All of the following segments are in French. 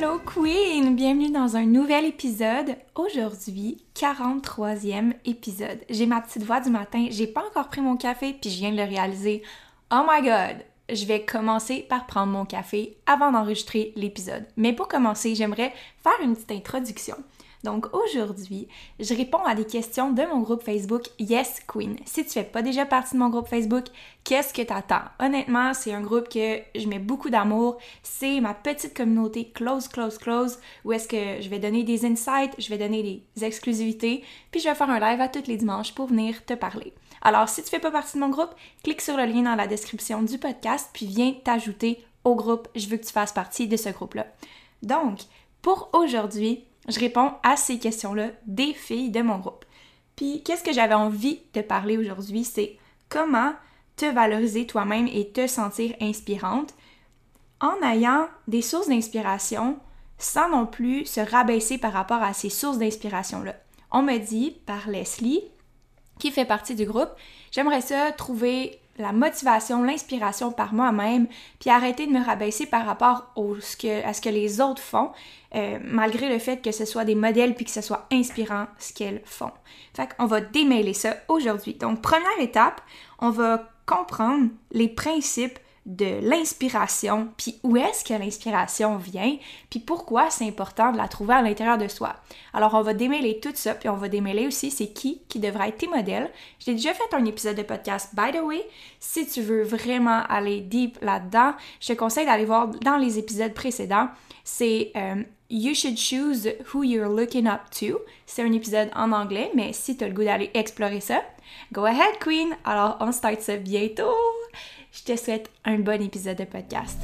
Hello Queen! Bienvenue dans un nouvel épisode. Aujourd'hui, 43e épisode. J'ai ma petite voix du matin, j'ai pas encore pris mon café, puis je viens de le réaliser. Oh my god! Je vais commencer par prendre mon café avant d'enregistrer l'épisode. Mais pour commencer, j'aimerais faire une petite introduction. Donc aujourd'hui, je réponds à des questions de mon groupe Facebook Yes Queen. Si tu fais pas déjà partie de mon groupe Facebook, qu'est-ce que t'attends? Honnêtement, c'est un groupe que je mets beaucoup d'amour. C'est ma petite communauté close, close, close, où est-ce que je vais donner des insights, je vais donner des exclusivités, puis je vais faire un live à tous les dimanches pour venir te parler. Alors, si tu fais pas partie de mon groupe, clique sur le lien dans la description du podcast, puis viens t'ajouter au groupe. Je veux que tu fasses partie de ce groupe-là. Donc, pour aujourd'hui, je réponds à ces questions-là des filles de mon groupe. Puis, qu'est-ce que j'avais envie de parler aujourd'hui, c'est comment te valoriser toi-même et te sentir inspirante en ayant des sources d'inspiration sans non plus se rabaisser par rapport à ces sources d'inspiration-là. On me dit par Leslie, qui fait partie du groupe, j'aimerais ça trouver la motivation, l'inspiration par moi-même, puis arrêter de me rabaisser par rapport au, ce que, à ce que les autres font, euh, malgré le fait que ce soit des modèles puis que ce soit inspirant ce qu'elles font. Fait qu'on va démêler ça aujourd'hui. Donc, première étape, on va comprendre les principes de l'inspiration, puis où est-ce que l'inspiration vient, puis pourquoi c'est important de la trouver à l'intérieur de soi. Alors on va démêler tout ça, puis on va démêler aussi c'est qui qui devrait être tes modèles. J'ai déjà fait un épisode de podcast by the way. Si tu veux vraiment aller deep là-dedans, je te conseille d'aller voir dans les épisodes précédents. C'est euh, You should choose who you're looking up to. C'est un épisode en anglais, mais si tu as le goût d'aller explorer ça, go ahead, Queen! Alors, on start ça bientôt! Je te souhaite un bon épisode de podcast.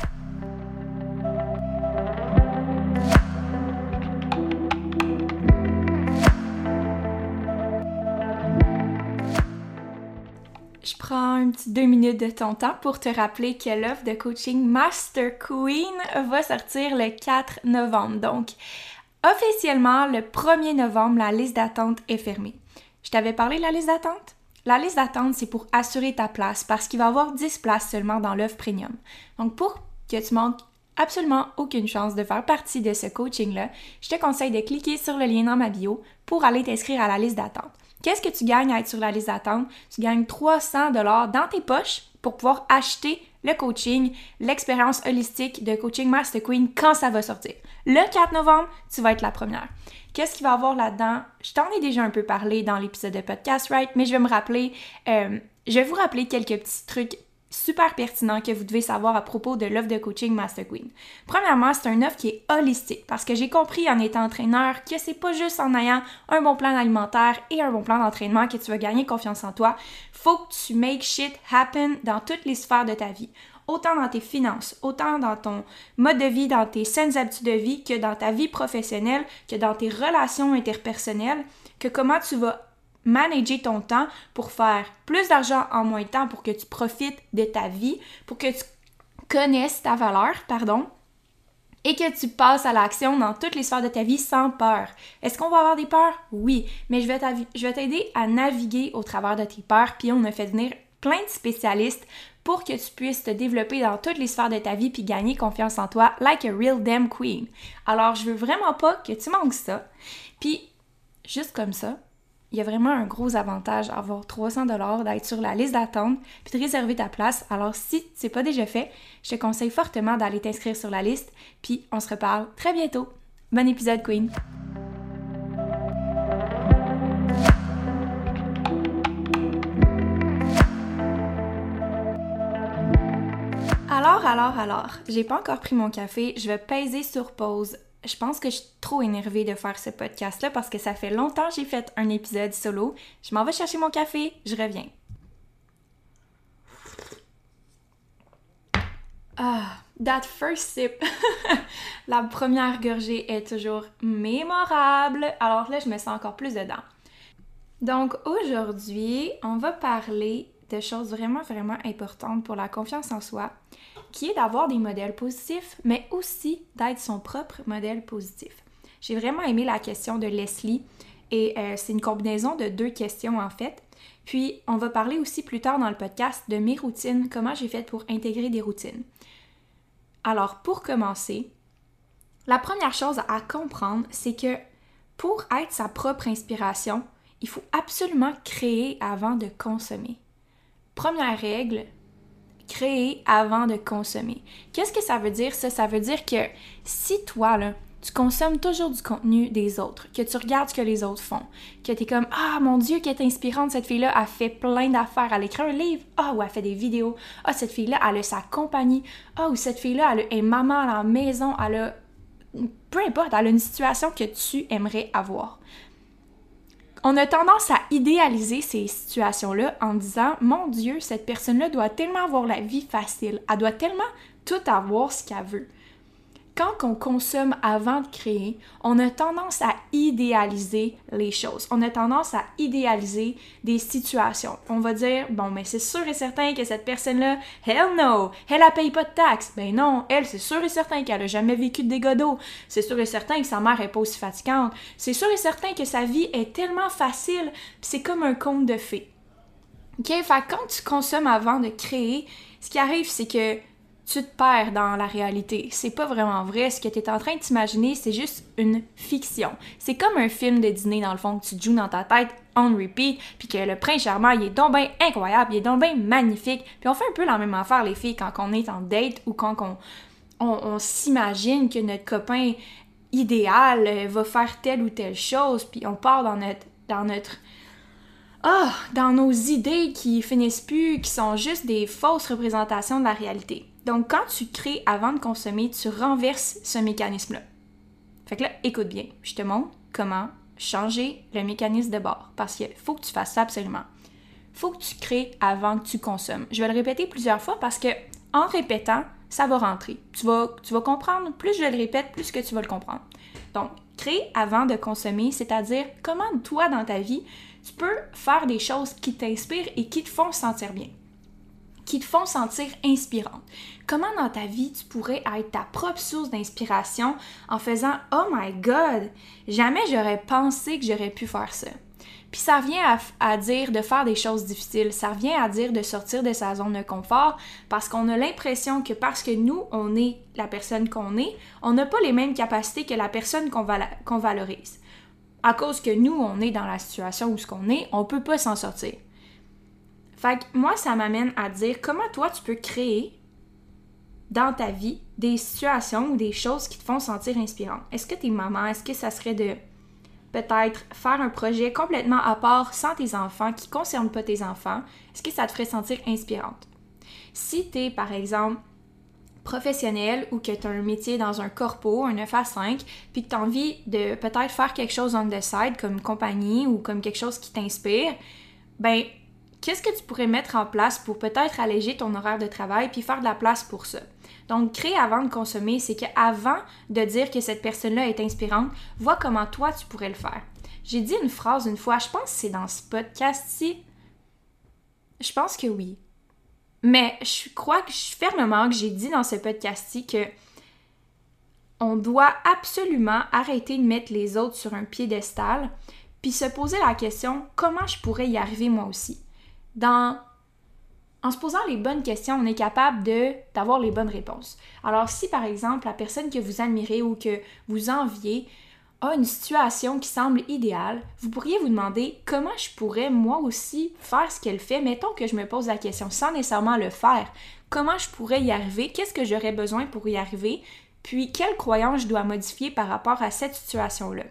Je prends deux minutes de ton temps pour te rappeler que l'offre de coaching Master Queen va sortir le 4 novembre. Donc, officiellement, le 1er novembre, la liste d'attente est fermée. Je t'avais parlé de la liste d'attente? La liste d'attente, c'est pour assurer ta place parce qu'il va y avoir 10 places seulement dans l'offre premium. Donc, pour que tu manques absolument aucune chance de faire partie de ce coaching-là, je te conseille de cliquer sur le lien dans ma bio pour aller t'inscrire à la liste d'attente. Qu'est-ce que tu gagnes à être sur la liste d'attente? Tu gagnes 300 dollars dans tes poches pour pouvoir acheter le coaching, l'expérience holistique de Coaching Master Queen quand ça va sortir. Le 4 novembre, tu vas être la première. Qu'est-ce qu'il va y avoir là-dedans? Je t'en ai déjà un peu parlé dans l'épisode de podcast, right? Mais je vais me rappeler, euh, je vais vous rappeler quelques petits trucs super pertinents que vous devez savoir à propos de l'offre de coaching Master Queen. Premièrement, c'est une offre qui est holistique parce que j'ai compris en étant entraîneur que c'est pas juste en ayant un bon plan alimentaire et un bon plan d'entraînement que tu vas gagner confiance en toi. Faut que tu make shit happen dans toutes les sphères de ta vie autant dans tes finances, autant dans ton mode de vie, dans tes saines habitudes de vie, que dans ta vie professionnelle, que dans tes relations interpersonnelles, que comment tu vas manager ton temps pour faire plus d'argent en moins de temps, pour que tu profites de ta vie, pour que tu connaisses ta valeur, pardon, et que tu passes à l'action dans toutes les sphères de ta vie sans peur. Est-ce qu'on va avoir des peurs? Oui, mais je vais t'aider à naviguer au travers de tes peurs, puis on a fait venir plein de spécialistes pour que tu puisses te développer dans toutes les sphères de ta vie puis gagner confiance en toi, like a real damn queen. Alors, je veux vraiment pas que tu manques ça. Puis, juste comme ça, il y a vraiment un gros avantage à avoir 300 dollars, d'être sur la liste d'attente, puis de réserver ta place. Alors si c'est pas déjà fait, je te conseille fortement d'aller t'inscrire sur la liste, puis on se reparle très bientôt. Bon épisode Queen. Alors, alors, alors, j'ai pas encore pris mon café, je vais peser sur pause je pense que je suis trop énervée de faire ce podcast-là parce que ça fait longtemps que j'ai fait un épisode solo. Je m'en vais chercher mon café, je reviens. Ah, that first sip. La première gorgée est toujours mémorable. Alors là, je me sens encore plus dedans. Donc aujourd'hui, on va parler de choses vraiment, vraiment importantes pour la confiance en soi qui est d'avoir des modèles positifs, mais aussi d'être son propre modèle positif. J'ai vraiment aimé la question de Leslie et euh, c'est une combinaison de deux questions en fait. Puis on va parler aussi plus tard dans le podcast de mes routines, comment j'ai fait pour intégrer des routines. Alors pour commencer, la première chose à comprendre, c'est que pour être sa propre inspiration, il faut absolument créer avant de consommer. Première règle, créer avant de consommer. Qu'est-ce que ça veut dire ça? Ça veut dire que si toi, tu consommes toujours du contenu des autres, que tu regardes ce que les autres font, que tu es comme Ah mon Dieu, qu'elle est inspirante, cette fille-là a fait plein d'affaires, elle écrit un livre, ah ou elle fait des vidéos, ah cette fille-là, elle a sa compagnie, ah ou cette fille-là, elle est maman à la maison, elle a. Peu importe, elle a une situation que tu aimerais avoir on a tendance à idéaliser ces situations-là en disant Mon Dieu, cette personne-là doit tellement avoir la vie facile, elle doit tellement tout avoir ce qu'elle veut quand on consomme avant de créer, on a tendance à idéaliser les choses. On a tendance à idéaliser des situations. On va dire, bon, mais c'est sûr et certain que cette personne-là, hell no, elle a paye pas de taxes. Ben non, elle, c'est sûr et certain qu'elle a jamais vécu de dégâts d'eau. C'est sûr et certain que sa mère est pas aussi fatigante. C'est sûr et certain que sa vie est tellement facile, c'est comme un conte de fées. OK? Fait quand tu consommes avant de créer, ce qui arrive, c'est que tu te perds dans la réalité. C'est pas vraiment vrai. Ce que tu es en train de t'imaginer, c'est juste une fiction. C'est comme un film de dîner, dans le fond, que tu joues dans ta tête on repeat, puis que le prince charmant, il est donc bien incroyable, il est donc bien magnifique. Puis on fait un peu la même affaire, les filles, quand on est en date ou quand on, on, s'imagine que notre copain idéal euh, va faire telle ou telle chose, puis on part dans notre, dans notre ah, dans nos idées qui finissent plus, qui sont juste des fausses représentations de la réalité. Donc, quand tu crées avant de consommer, tu renverses ce mécanisme-là. Fait que là, écoute bien, je te montre comment changer le mécanisme de bord parce qu'il faut que tu fasses ça absolument. Faut que tu crées avant que tu consommes. Je vais le répéter plusieurs fois parce que en répétant, ça va rentrer. Tu vas, tu vas comprendre, plus je le répète, plus que tu vas le comprendre. Donc, crée avant de consommer, c'est-à-dire comment toi dans ta vie, tu peux faire des choses qui t'inspirent et qui te font sentir bien qui te font sentir inspirante. Comment dans ta vie tu pourrais être ta propre source d'inspiration en faisant Oh my God, jamais j'aurais pensé que j'aurais pu faire ça. Puis ça vient à, dire de faire des choses difficiles, ça vient à dire de sortir de sa zone de confort parce qu'on a l'impression que parce que nous, on est la personne qu'on est, on n'a pas les mêmes capacités que la personne qu'on valorise. À cause que nous, on est dans la situation où ce qu'on est, on peut pas s'en sortir. Fait que moi, ça m'amène à dire comment toi, tu peux créer dans ta vie des situations ou des choses qui te font sentir inspirante. Est-ce que t'es maman? Est-ce que ça serait de peut-être faire un projet complètement à part sans tes enfants, qui ne concerne pas tes enfants? Est-ce que ça te ferait sentir inspirante? Si tu es, par exemple, professionnel ou que tu as un métier dans un corpo, un 9 à 5, puis que tu as envie de peut-être faire quelque chose on the side, comme compagnie ou comme quelque chose qui t'inspire, ben qu'est-ce que tu pourrais mettre en place pour peut-être alléger ton horaire de travail puis faire de la place pour ça? Donc, créer avant de consommer, c'est qu'avant de dire que cette personne-là est inspirante, vois comment toi tu pourrais le faire. J'ai dit une phrase une fois, je pense que c'est dans ce podcast-ci. Je pense que oui. Mais je crois que je fermement que j'ai dit dans ce podcast-ci que on doit absolument arrêter de mettre les autres sur un piédestal puis se poser la question comment je pourrais y arriver moi aussi? En se posant les bonnes questions, on est capable d'avoir les bonnes réponses. Alors si par exemple la personne que vous admirez ou que vous enviez a une situation qui semble idéale, vous pourriez vous demander comment je pourrais moi aussi faire ce qu'elle fait. Mettons que je me pose la question sans nécessairement le faire. Comment je pourrais y arriver? Qu'est-ce que j'aurais besoin pour y arriver? Puis, quelles croyances je dois modifier par rapport à cette situation-là?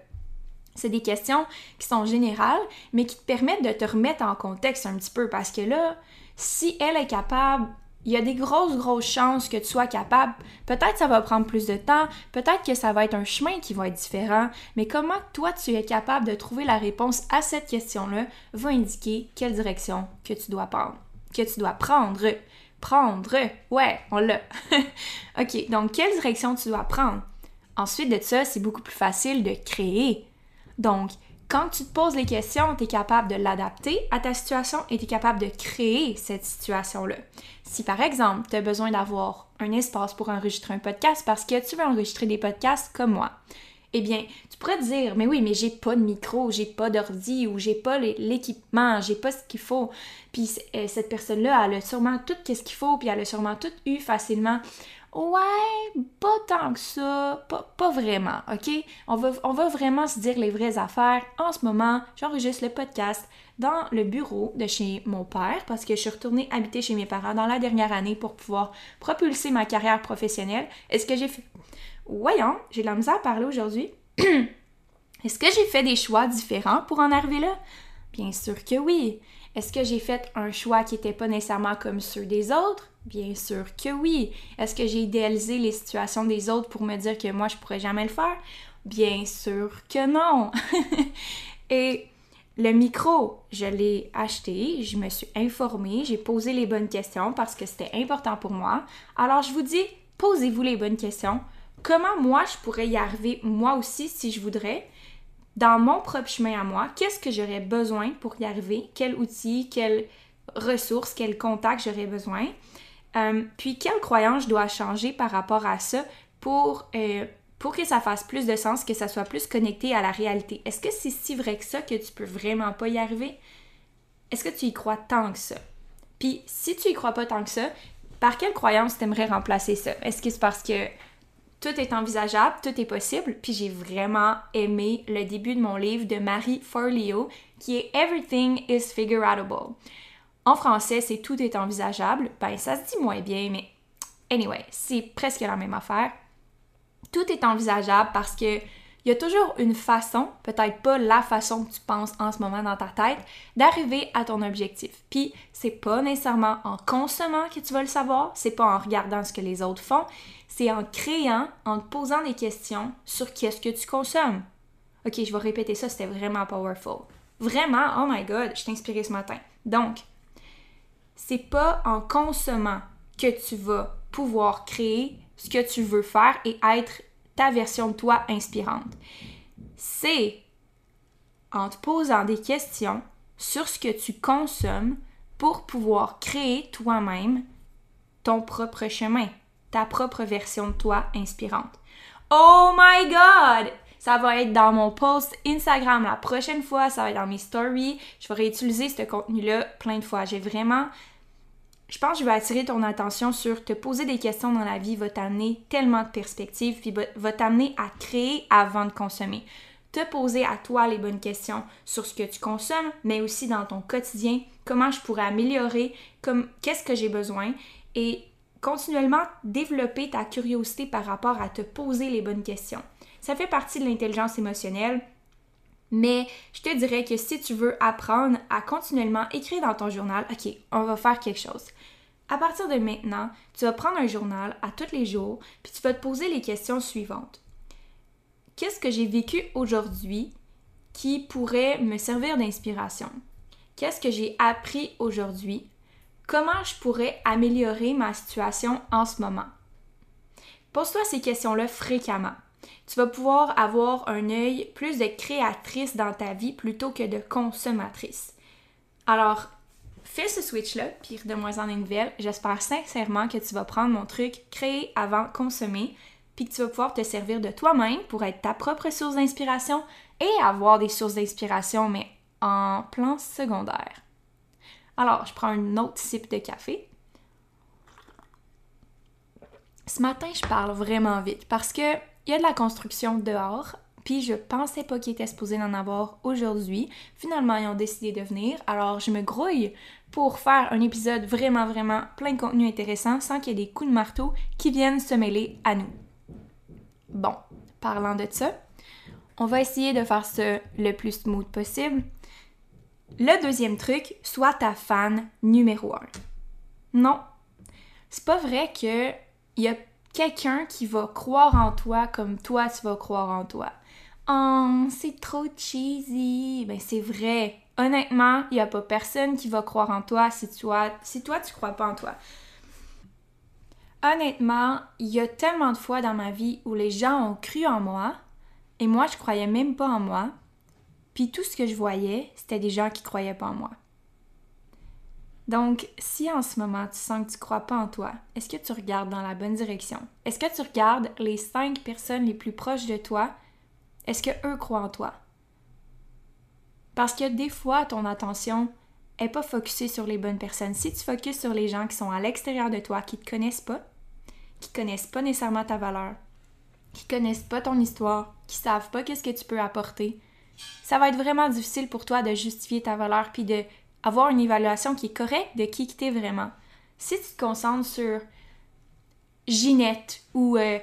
C'est des questions qui sont générales, mais qui te permettent de te remettre en contexte un petit peu parce que là, si elle est capable il y a des grosses, grosses chances que tu sois capable. Peut-être ça va prendre plus de temps, peut-être que ça va être un chemin qui va être différent, mais comment toi tu es capable de trouver la réponse à cette question-là va indiquer quelle direction que tu dois prendre. Que tu dois prendre. Prendre. Ouais, on l'a. ok, donc quelle direction tu dois prendre? Ensuite de ça, c'est beaucoup plus facile de créer. Donc, quand tu te poses les questions, tu es capable de l'adapter à ta situation et tu es capable de créer cette situation-là. Si par exemple, tu as besoin d'avoir un espace pour enregistrer un podcast parce que tu veux enregistrer des podcasts comme moi, eh bien, tu pourrais te dire, mais oui, mais j'ai pas de micro, j'ai pas d'ordi ou j'ai pas l'équipement, j'ai pas ce qu'il faut. Puis euh, cette personne-là, elle a sûrement tout ce qu'il faut, puis elle a sûrement tout eu facilement. Ouais, pas tant que ça, pas, vraiment, ok? On va, on va vraiment se dire les vraies affaires. En ce moment, j'enregistre le podcast dans le bureau de chez mon père parce que je suis retournée habiter chez mes parents dans la dernière année pour pouvoir propulser ma carrière professionnelle. Est-ce que j'ai fait... Voyons, j'ai de la misère à parler aujourd'hui. Est-ce que j'ai fait des choix différents pour en arriver là? Bien sûr que oui. Est-ce que j'ai fait un choix qui n'était pas nécessairement comme ceux des autres? Bien sûr que oui. Est-ce que j'ai idéalisé les situations des autres pour me dire que moi, je pourrais jamais le faire? Bien sûr que non. Et le micro, je l'ai acheté, je me suis informée, j'ai posé les bonnes questions parce que c'était important pour moi. Alors, je vous dis, posez-vous les bonnes questions. Comment moi, je pourrais y arriver moi aussi si je voudrais? Dans mon propre chemin à moi, qu'est-ce que j'aurais besoin pour y arriver? Quel outil, quelles ressources, quel contact j'aurais besoin? Euh, puis, quelle croyance je dois changer par rapport à ça pour, euh, pour que ça fasse plus de sens, que ça soit plus connecté à la réalité? Est-ce que c'est si vrai que ça que tu peux vraiment pas y arriver? Est-ce que tu y crois tant que ça? Puis, si tu y crois pas tant que ça, par quelle croyance t'aimerais remplacer ça? Est-ce que c'est parce que tout est envisageable, tout est possible? Puis j'ai vraiment aimé le début de mon livre de Marie Forleo qui est Everything is Figureoutable. En français, c'est tout est envisageable. Ben, ça se dit moins bien, mais anyway, c'est presque la même affaire. Tout est envisageable parce que il y a toujours une façon, peut-être pas la façon que tu penses en ce moment dans ta tête, d'arriver à ton objectif. Puis c'est pas nécessairement en consommant que tu vas le savoir, c'est pas en regardant ce que les autres font, c'est en créant, en te posant des questions sur qu'est-ce que tu consommes. Ok, je vais répéter ça, c'était vraiment powerful. Vraiment, oh my god, je t'ai inspiré ce matin. Donc, c'est pas en consommant que tu vas pouvoir créer ce que tu veux faire et être ta version de toi inspirante. C'est en te posant des questions sur ce que tu consommes pour pouvoir créer toi-même ton propre chemin, ta propre version de toi inspirante. Oh my god! Ça va être dans mon post Instagram la prochaine fois, ça va être dans mes stories. Je vais réutiliser ce contenu-là plein de fois. J'ai vraiment je pense que je vais attirer ton attention sur te poser des questions dans la vie va t'amener tellement de perspectives, puis va t'amener à créer avant de consommer. Te poser à toi les bonnes questions sur ce que tu consommes, mais aussi dans ton quotidien, comment je pourrais améliorer, comme qu'est-ce que j'ai besoin et continuellement développer ta curiosité par rapport à te poser les bonnes questions. Ça fait partie de l'intelligence émotionnelle. Mais je te dirais que si tu veux apprendre à continuellement écrire dans ton journal, ok, on va faire quelque chose. À partir de maintenant, tu vas prendre un journal à tous les jours, puis tu vas te poser les questions suivantes. Qu'est-ce que j'ai vécu aujourd'hui qui pourrait me servir d'inspiration? Qu'est-ce que j'ai appris aujourd'hui? Comment je pourrais améliorer ma situation en ce moment? Pose-toi ces questions-là fréquemment tu vas pouvoir avoir un œil plus de créatrice dans ta vie plutôt que de consommatrice. Alors, fais ce switch-là, puis de moins en une nouvelle. J'espère sincèrement que tu vas prendre mon truc créer avant consommer, puis que tu vas pouvoir te servir de toi-même pour être ta propre source d'inspiration et avoir des sources d'inspiration, mais en plan secondaire. Alors, je prends une autre sip de café. Ce matin, je parle vraiment vite parce que il y a de la construction dehors, Puis je pensais pas qu'ils étaient supposés en avoir aujourd'hui. Finalement, ils ont décidé de venir. Alors je me grouille pour faire un épisode vraiment, vraiment plein de contenu intéressant sans qu'il y ait des coups de marteau qui viennent se mêler à nous. Bon, parlant de ça, on va essayer de faire ça le plus smooth possible. Le deuxième truc, sois ta fan numéro un. Non, c'est pas vrai que y a quelqu'un qui va croire en toi comme toi tu vas croire en toi. Oh, c'est trop cheesy. Ben c'est vrai. Honnêtement, il y a pas personne qui va croire en toi si toi si toi tu crois pas en toi. Honnêtement, il y a tellement de fois dans ma vie où les gens ont cru en moi et moi je croyais même pas en moi. Puis tout ce que je voyais, c'était des gens qui croyaient pas en moi. Donc, si en ce moment tu sens que tu crois pas en toi, est-ce que tu regardes dans la bonne direction? Est-ce que tu regardes les cinq personnes les plus proches de toi? Est-ce que eux croient en toi? Parce que des fois, ton attention est pas focusée sur les bonnes personnes. Si tu focuses sur les gens qui sont à l'extérieur de toi, qui te connaissent pas, qui connaissent pas nécessairement ta valeur, qui connaissent pas ton histoire, qui savent pas qu'est-ce que tu peux apporter, ça va être vraiment difficile pour toi de justifier ta valeur puis de avoir une évaluation qui est correcte de qui tu es vraiment. Si tu te concentres sur Ginette ou euh,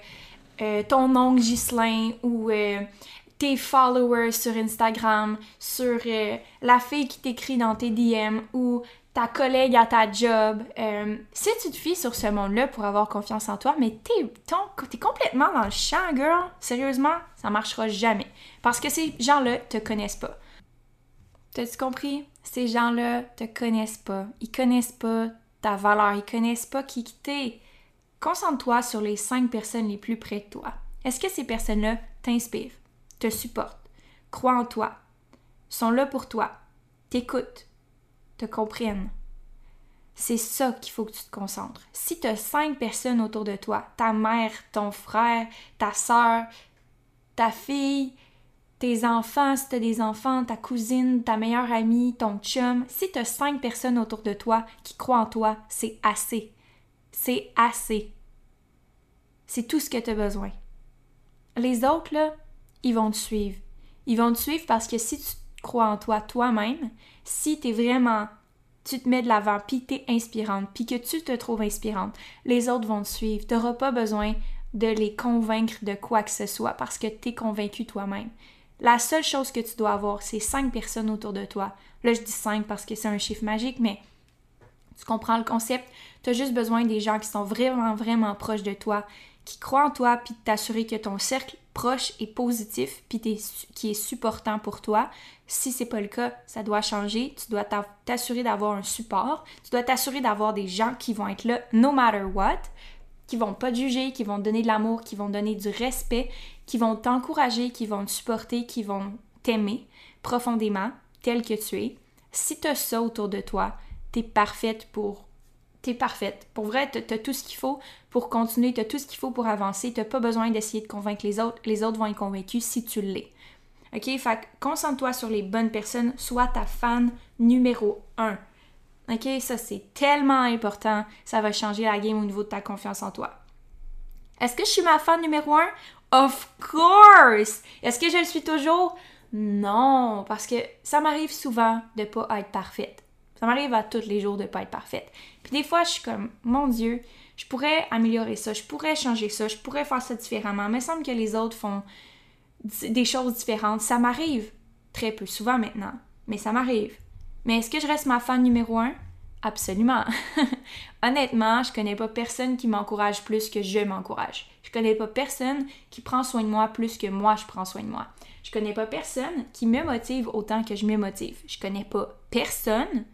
euh, ton oncle Ghislain ou euh, tes followers sur Instagram, sur la fille qui t'écrit dans tes DM ou ta collègue à ta job. si tu te fies sur ce monde-là pour avoir confiance en toi, mais t'es, es complètement dans le champ, girl. Sérieusement, ça marchera jamais. Parce que ces gens-là te connaissent pas. T'as-tu compris? Ces gens-là te connaissent pas. Ils connaissent pas ta valeur. Ils connaissent pas qui t'es. Concentre-toi sur les cinq personnes les plus près de toi. Est-ce que ces personnes-là t'inspirent, te supportent, croient en toi, sont là pour toi, t'écoutent, te comprennent? C'est ça qu'il faut que tu te concentres. Si tu as cinq personnes autour de toi, ta mère, ton frère, ta soeur, ta fille, tes enfants, si tu as des enfants, ta cousine, ta meilleure amie, ton chum, si tu as cinq personnes autour de toi qui croient en toi, c'est assez. C'est assez. C'est tout ce que tu as besoin. Les autres, là, ils vont te suivre. Ils vont te suivre parce que si tu crois en toi toi-même, si tu es vraiment, tu te mets de l'avant, puis tu inspirante, puis que tu te trouves inspirante, les autres vont te suivre. Tu n'auras pas besoin de les convaincre de quoi que ce soit parce que tu es convaincu toi-même. La seule chose que tu dois avoir, c'est cinq personnes autour de toi. Là, je dis cinq parce que c'est un chiffre magique, mais tu comprends le concept. Tu as juste besoin des gens qui sont vraiment, vraiment proches de toi, qui croient en toi, puis t'assurer que ton cercle proche est positif, puis qui est supportant pour toi. Si c'est pas le cas, ça doit changer. Tu dois t'assurer d'avoir un support. Tu dois t'assurer d'avoir des gens qui vont être là no matter what qui vont pas te juger, qui vont te donner de l'amour, qui vont te donner du respect, qui vont t'encourager, qui vont te supporter, qui vont t'aimer profondément, tel que tu es. Si tu as ça autour de toi, tu es parfaite pour t'es parfaite. Pour vrai, tu as tout ce qu'il faut pour continuer, tu as tout ce qu'il faut pour avancer. Tu pas besoin d'essayer de convaincre les autres. Les autres vont être convaincus si tu l'es. OK? Fait concentre-toi sur les bonnes personnes. Sois ta fan numéro un. OK? Ça, c'est tellement important. Ça va changer la game au niveau de ta confiance en toi. Est-ce que je suis ma fan numéro un? Of course! Est-ce que je le suis toujours? Non, parce que ça m'arrive souvent de pas être parfaite. Ça m'arrive à tous les jours de pas être parfaite. Puis des fois, je suis comme, mon Dieu, je pourrais améliorer ça, je pourrais changer ça, je pourrais faire ça différemment. Mais il semble que les autres font des choses différentes. Ça m'arrive très peu souvent maintenant, mais ça m'arrive. Mais est-ce que je reste ma fan numéro un? Absolument. Honnêtement, je connais pas personne qui m'encourage plus que je m'encourage. Je connais pas personne qui prend soin de moi plus que moi je prends soin de moi. Je connais pas personne qui me motive autant que je me motive. Je connais pas personne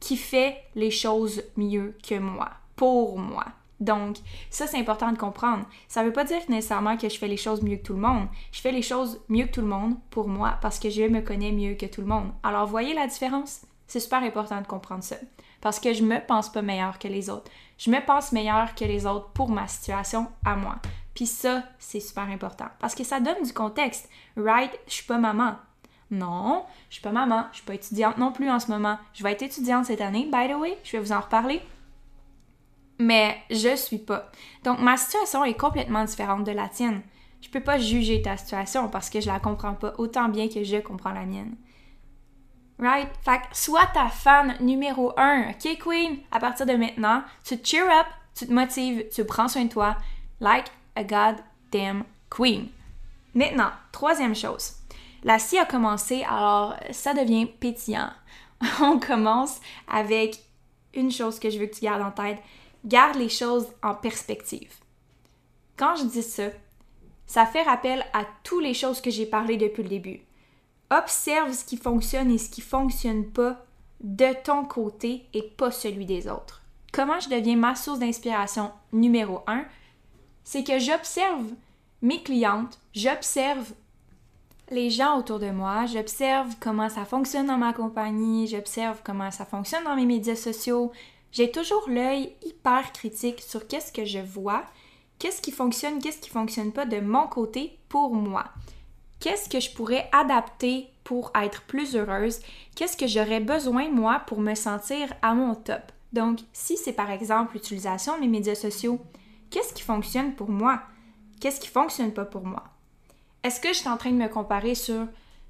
qui fait les choses mieux que moi, pour moi. Donc, ça, c'est important de comprendre. Ça veut pas dire nécessairement que je fais les choses mieux que tout le monde. Je fais les choses mieux que tout le monde pour moi parce que je me connais mieux que tout le monde. Alors, voyez la différence? C'est super important de comprendre ça. Parce que je me pense pas meilleure que les autres. Je me pense meilleure que les autres pour ma situation à moi. Puis ça, c'est super important. Parce que ça donne du contexte. Right? Je suis pas maman. Non, je suis pas maman. Je suis pas étudiante non plus en ce moment. Je vais être étudiante cette année, by the way. Je vais vous en reparler mais je suis pas. Donc ma situation est complètement différente de la tienne. Je peux pas juger ta situation parce que je la comprends pas autant bien que je comprends la mienne. Right? Fait que sois ta fan numéro un. OK, Queen? À partir de maintenant, tu te cheer up, tu te motives, tu prends soin de toi. Like a goddamn queen. Maintenant, troisième chose. La scie a commencé, alors ça devient pétillant. On commence avec une chose que je veux que tu gardes en tête. Garde les choses en perspective. Quand je dis ça, ça fait rappel à toutes les choses que j'ai parlé depuis le début. Observe ce qui fonctionne et ce qui fonctionne pas de ton côté et pas celui des autres. Comment je deviens ma source d'inspiration numéro un? C'est que j'observe mes clientes, j'observe les gens autour de moi, j'observe comment ça fonctionne dans ma compagnie, j'observe comment ça fonctionne dans mes médias sociaux. J'ai toujours l'œil hyper critique sur qu'est-ce que je vois, qu'est-ce qui fonctionne, qu'est-ce qui fonctionne pas de mon côté pour moi. Qu'est-ce que je pourrais adapter pour être plus heureuse? Qu'est-ce que j'aurais besoin, moi, pour me sentir à mon top? Donc, si c'est par exemple l'utilisation de mes médias sociaux, qu'est-ce qui fonctionne pour moi? Qu'est-ce qui fonctionne pas pour moi? Est-ce que je suis en train de me comparer sur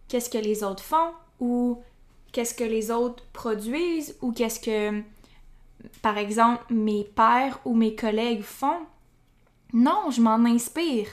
qu'est-ce que les autres font ou qu'est-ce que les autres produisent ou qu'est-ce que, par exemple, mes pères ou mes collègues font? Non, je m'en inspire.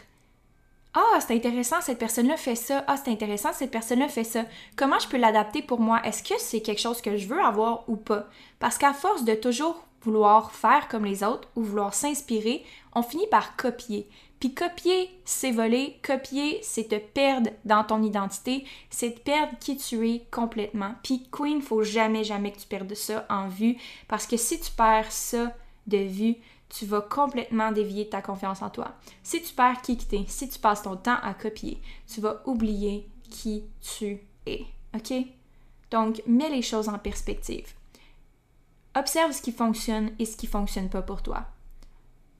Ah, c'est intéressant, cette personne-là fait ça. Ah, c'est intéressant, cette personne-là fait ça. Comment je peux l'adapter pour moi? Est-ce que c'est quelque chose que je veux avoir ou pas? Parce qu'à force de toujours vouloir faire comme les autres ou vouloir s'inspirer, on finit par copier. Puis copier, c'est voler. Copier, c'est te perdre dans ton identité. C'est te perdre qui tu es complètement. Puis Queen, faut jamais, jamais que tu perdes ça en vue. Parce que si tu perds ça de vue, tu vas complètement dévier ta confiance en toi. Si tu perds qui tu es, si tu passes ton temps à copier, tu vas oublier qui tu es. OK? Donc, mets les choses en perspective. Observe ce qui fonctionne et ce qui fonctionne pas pour toi.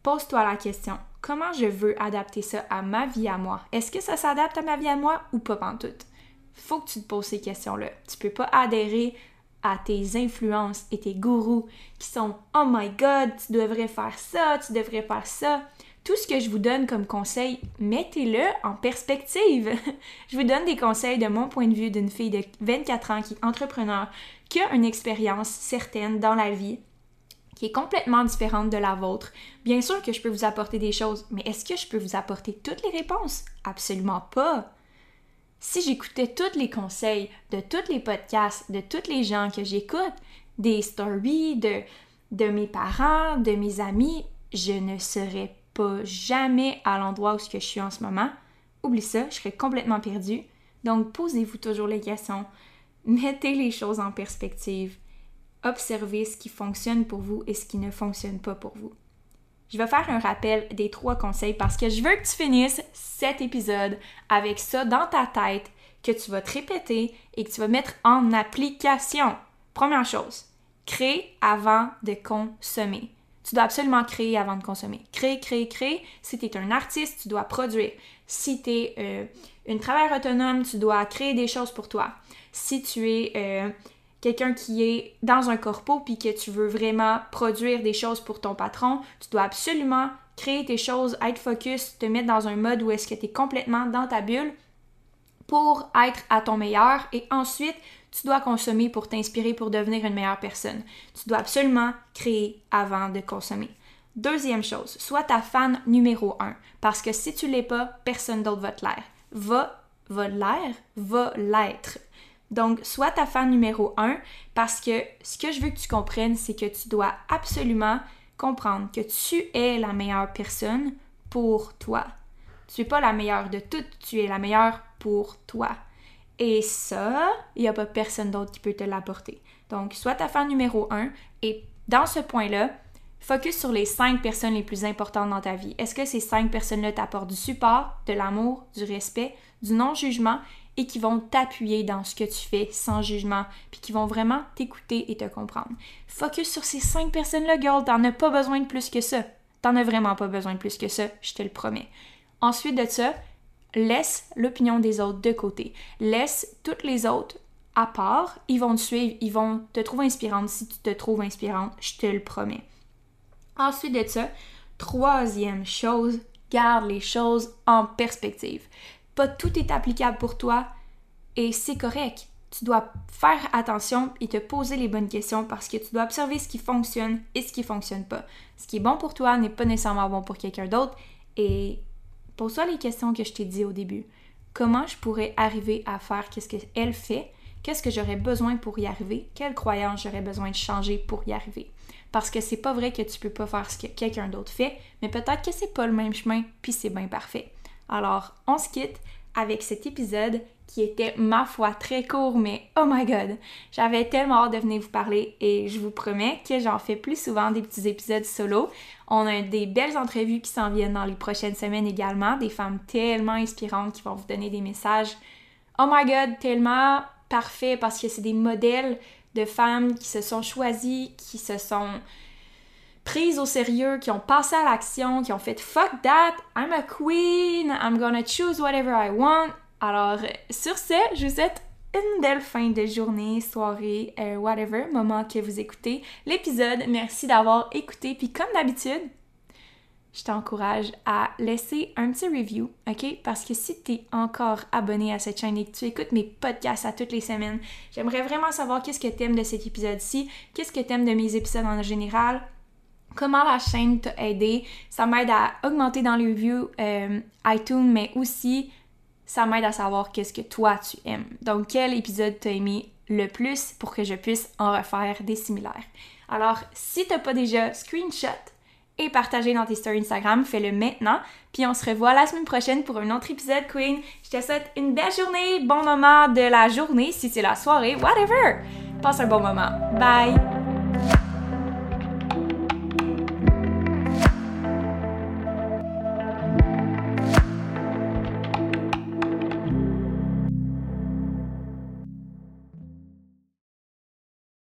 Pose-toi la question, comment je veux adapter ça à ma vie à moi? Est-ce que ça s'adapte à ma vie à moi ou pas pantoute? Faut que tu te poses ces questions-là. Tu peux pas adhérer à tes influences et tes gourous qui sont Oh my god, tu devrais faire ça, tu devrais faire ça. Tout ce que je vous donne comme conseil, mettez-le en perspective. je vous donne des conseils de mon point de vue d'une fille de 24 ans qui est entrepreneur, qui a une expérience certaine dans la vie, qui est complètement différente de la vôtre. Bien sûr que je peux vous apporter des choses, mais est-ce que je peux vous apporter toutes les réponses? Absolument pas. Si j'écoutais tous les conseils de tous les podcasts, de tous les gens que j'écoute, des stories de, de mes parents, de mes amis, je ne serais pas jamais à l'endroit où je suis en ce moment. Oublie ça, je serais complètement perdue. Donc posez-vous toujours les questions. Mettez les choses en perspective observez ce qui fonctionne pour vous et ce qui ne fonctionne pas pour vous. Je vais faire un rappel des trois conseils parce que je veux que tu finisses cet épisode avec ça dans ta tête que tu vas te répéter et que tu vas mettre en application. Première chose, crée avant de consommer. Tu dois absolument créer avant de consommer. Crée, crée, crée. Si tu es un artiste, tu dois produire. Si tu es euh, une travailleur autonome, tu dois créer des choses pour toi. Si tu es euh, quelqu'un qui est dans un corpo puis que tu veux vraiment produire des choses pour ton patron, tu dois absolument créer tes choses, être focus, te mettre dans un mode où est-ce que tu es complètement dans ta bulle pour être à ton meilleur et ensuite tu dois consommer pour t'inspirer pour devenir une meilleure personne. Tu dois absolument créer avant de consommer. Deuxième chose, sois ta fan numéro un parce que si tu l'es pas, personne d'autre va te l'air. Va, va l'air, va l'être. Donc, sois ta fan numéro un parce que ce que je veux que tu comprennes, c'est que tu dois absolument comprendre que tu es la meilleure personne pour toi. Tu n'es pas la meilleure de toutes, tu es la meilleure pour toi. Et ça, il n'y a pas personne d'autre qui peut te l'apporter. Donc, sois ta fan numéro un et dans ce point-là, focus sur les cinq personnes les plus importantes dans ta vie. Est-ce que ces cinq personnes-là t'apportent du support, de l'amour, du respect, du non-jugement? Et qui vont t'appuyer dans ce que tu fais sans jugement, puis qui vont vraiment t'écouter et te comprendre. Focus sur ces cinq personnes-là, girl, t'en as pas besoin de plus que ça. T'en as vraiment pas besoin de plus que ça, je te le promets. Ensuite de ça, laisse l'opinion des autres de côté. Laisse toutes les autres à part. Ils vont te suivre, ils vont te trouver inspirante si tu te trouves inspirante, je te le promets. Ensuite de ça, troisième chose, Garde les choses en perspective. Tout est applicable pour toi et c'est correct. Tu dois faire attention et te poser les bonnes questions parce que tu dois observer ce qui fonctionne et ce qui fonctionne pas. Ce qui est bon pour toi n'est pas nécessairement bon pour quelqu'un d'autre et pose-toi les questions que je t'ai dit au début. Comment je pourrais arriver à faire qu'est-ce qu'elle fait? Qu'est-ce que j'aurais besoin pour y arriver? Quelle croyance j'aurais besoin de changer pour y arriver? Parce que c'est pas vrai que tu peux pas faire ce que quelqu'un d'autre fait, mais peut-être que c'est pas le même chemin, puis c'est bien parfait. Alors, on se quitte avec cet épisode qui était, ma foi, très court, mais oh my god, j'avais tellement hâte de venir vous parler et je vous promets que j'en fais plus souvent des petits épisodes solo. On a des belles entrevues qui s'en viennent dans les prochaines semaines également, des femmes tellement inspirantes qui vont vous donner des messages, oh my god, tellement parfait parce que c'est des modèles de femmes qui se sont choisies, qui se sont prises au sérieux, qui ont passé à l'action, qui ont fait fuck that, I'm a queen, I'm gonna choose whatever I want. Alors, sur ce, je vous souhaite une belle fin de journée, soirée, euh, whatever, moment que vous écoutez l'épisode. Merci d'avoir écouté. Puis comme d'habitude, je t'encourage à laisser un petit review, ok? Parce que si tu es encore abonné à cette chaîne et que tu écoutes mes podcasts à toutes les semaines, j'aimerais vraiment savoir qu'est-ce que tu aimes de cet épisode-ci, qu'est-ce que tu aimes de mes épisodes en général, comment la chaîne t'a aidé. Ça m'aide à augmenter dans les reviews euh, iTunes, mais aussi ça m'aide à savoir qu'est-ce que toi tu aimes. Donc, quel épisode t'as aimé le plus pour que je puisse en refaire des similaires? Alors, si t'as pas déjà screenshot et partagé dans tes stories Instagram, fais-le maintenant. Puis on se revoit la semaine prochaine pour un autre épisode, Queen. Je te souhaite une belle journée, bon moment de la journée, si c'est la soirée, whatever. Passe un bon moment. Bye!